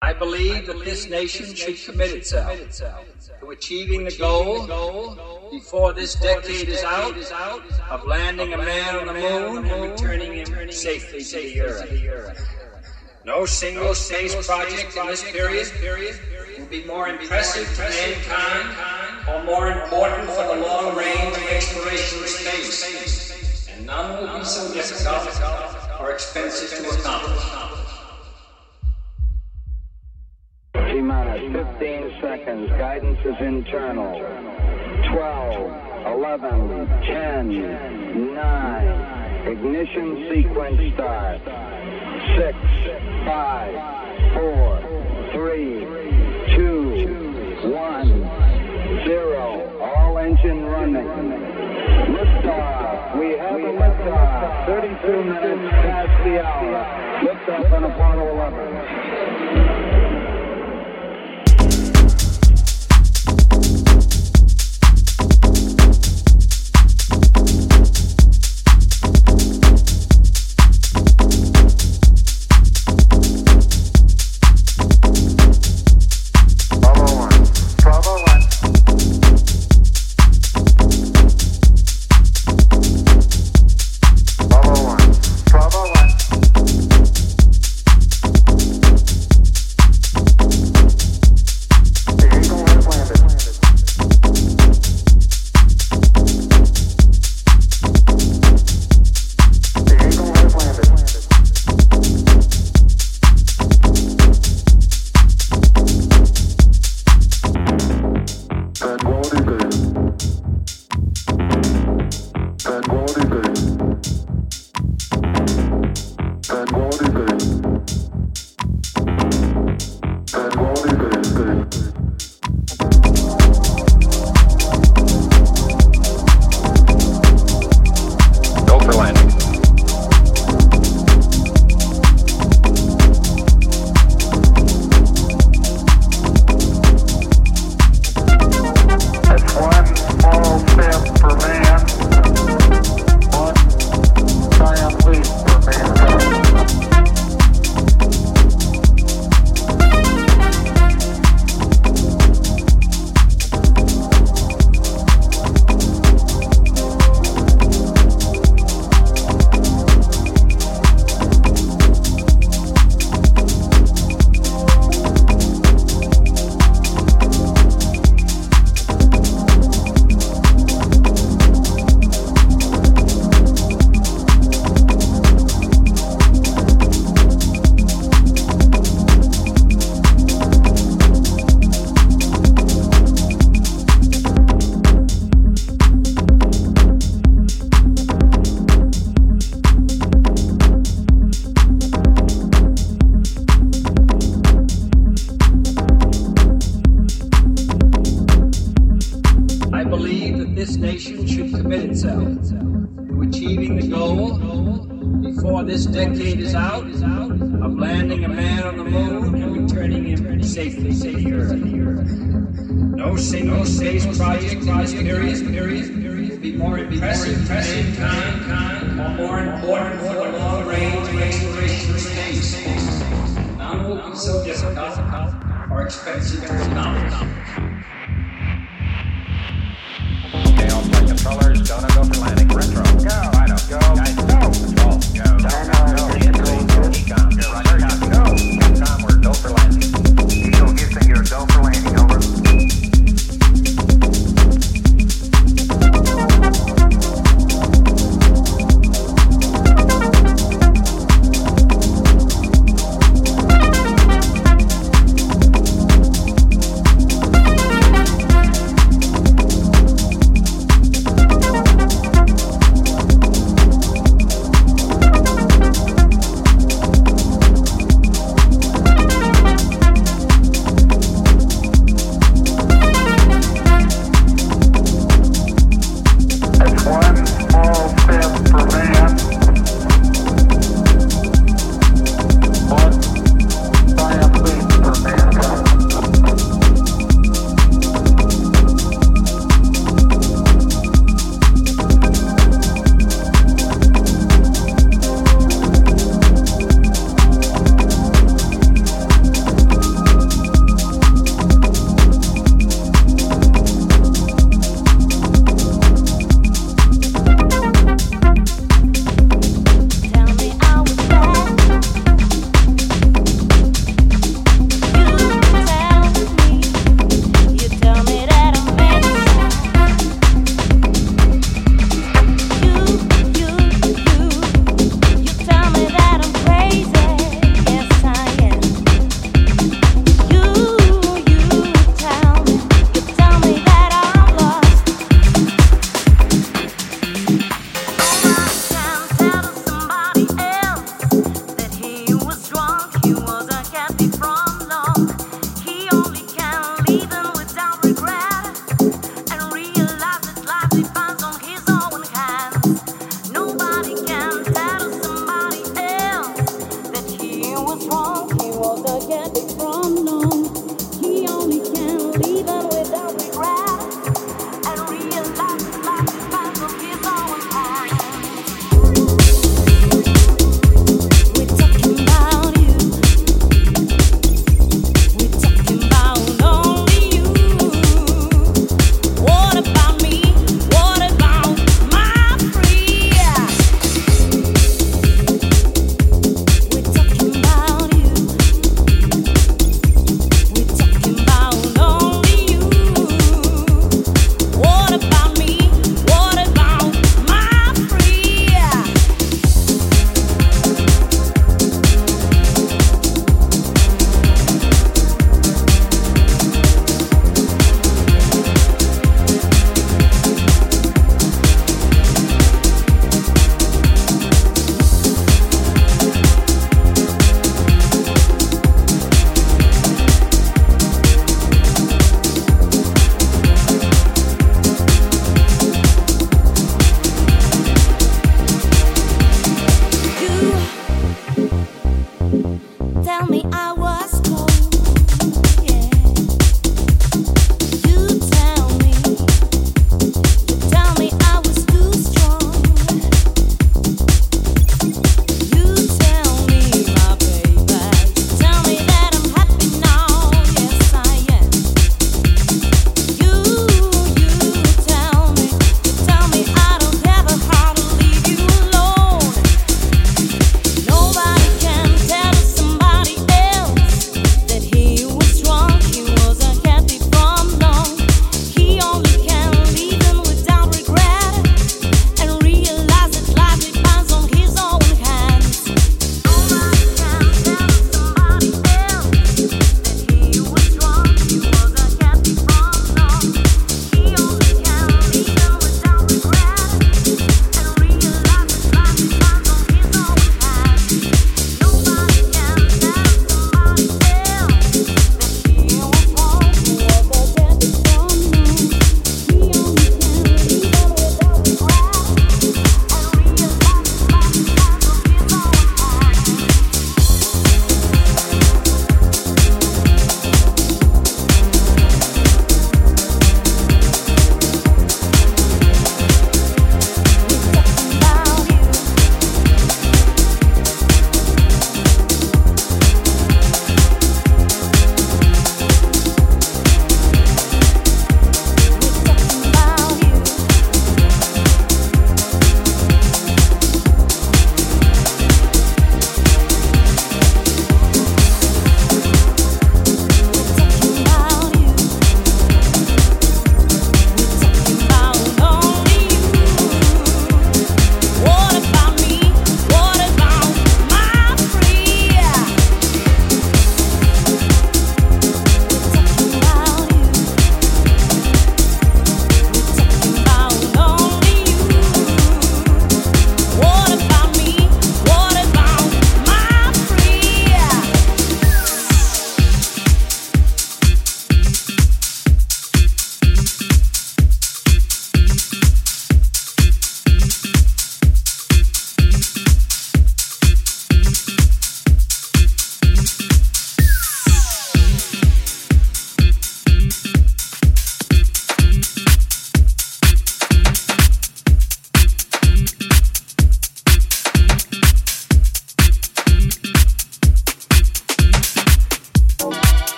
I believe that this nation should commit itself to achieving the goal before this decade is out of landing a man on the moon and returning him safely to the earth. No single space project in this period will be more impressive to mankind or more important for the long range exploration of space. And none will be so difficult or expensive to accomplish. Minus 15 seconds. Guidance is internal. 12, 11, 10, 9. Ignition sequence start. 6, 5, 4, 3, 2, 1, 0. All engine running. Liftoff. We have a liftoff. 32 minutes past the hour. Liftoff on Apollo 11.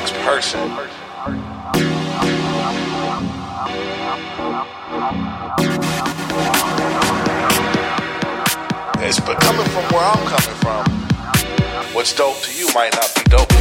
next person. It's but coming from where I'm coming from, what's dope to you might not be dope.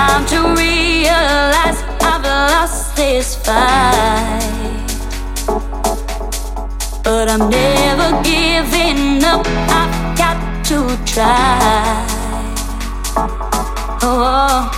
Time to realize I've lost this fight. But I'm never giving up, I've got to try. Oh,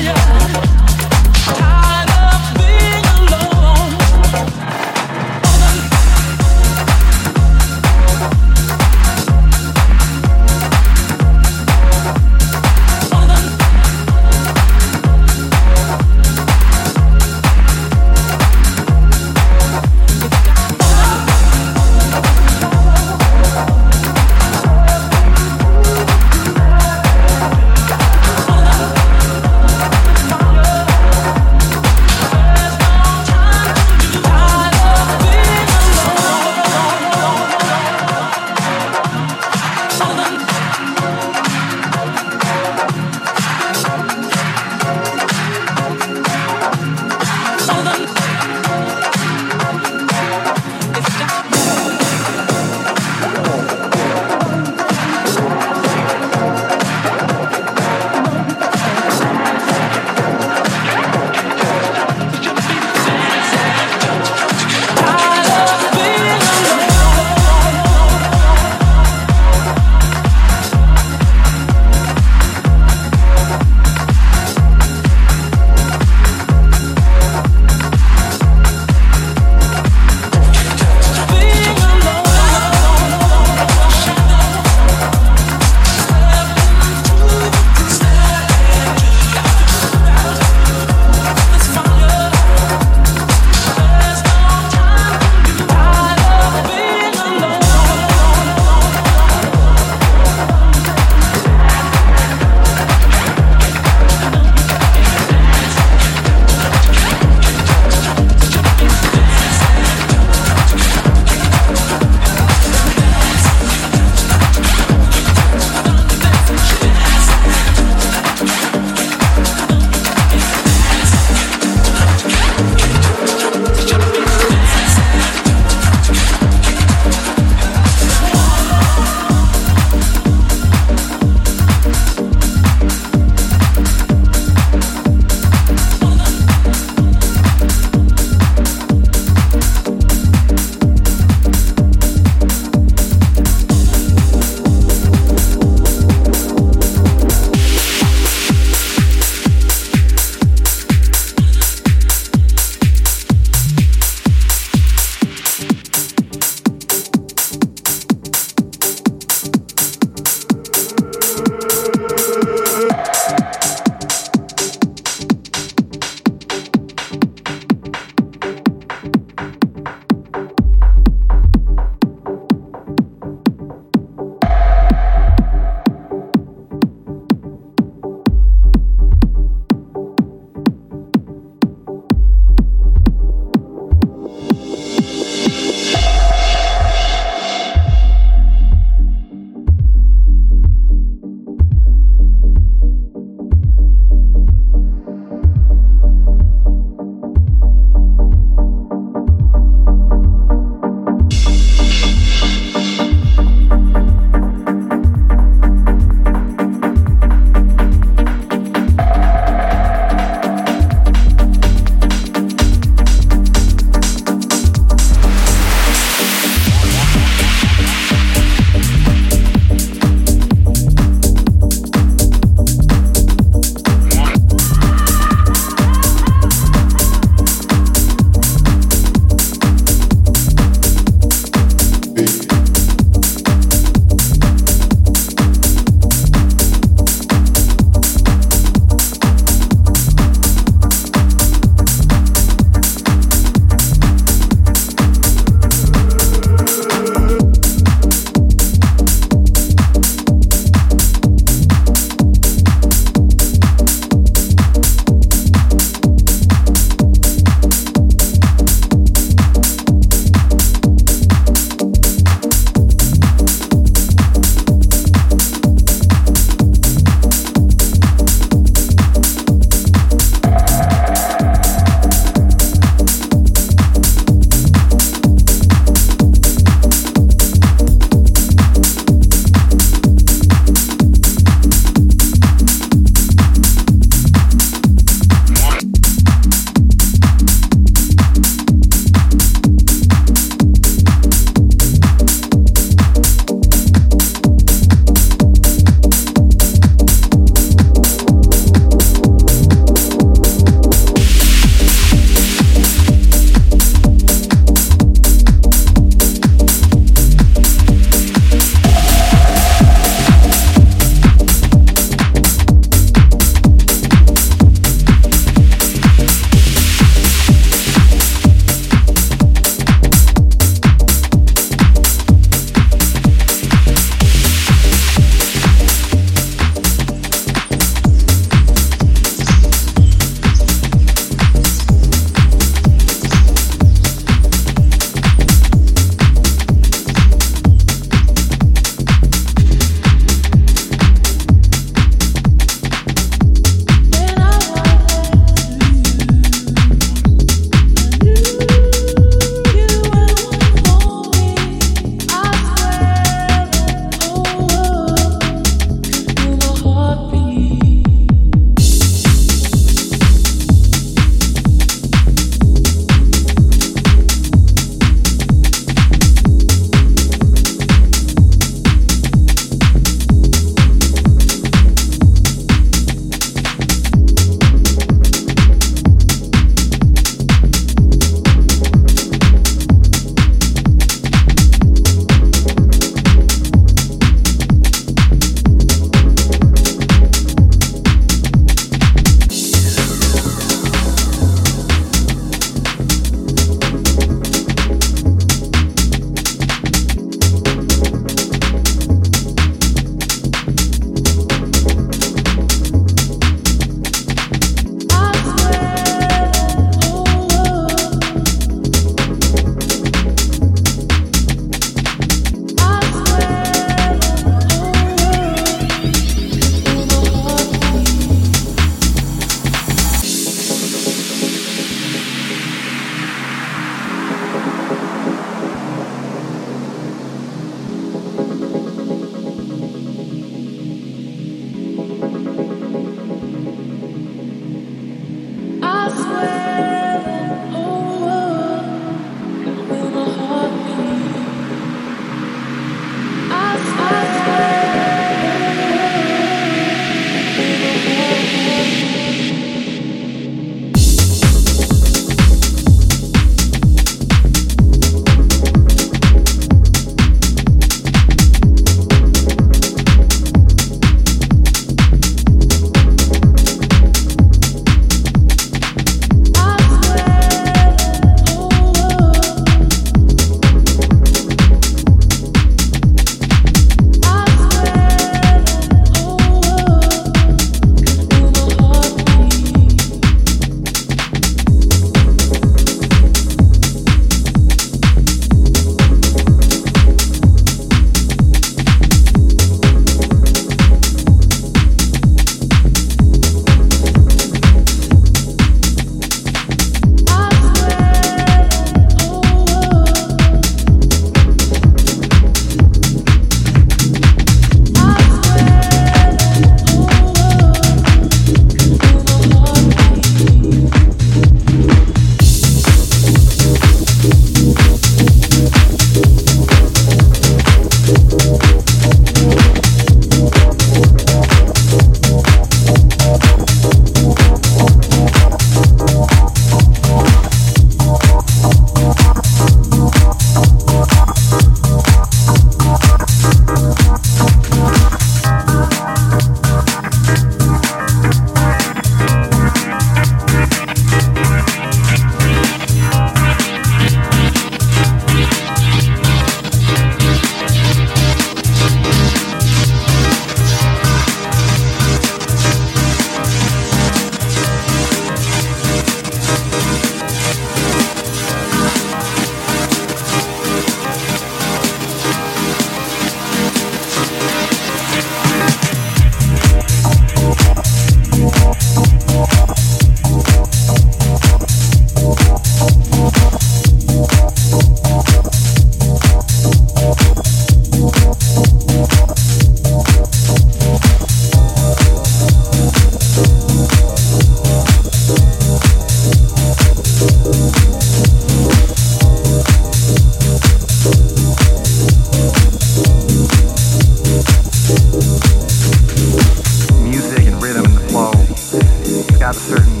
certain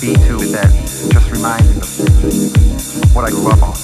beat to it that just reminds me of what I grew up on.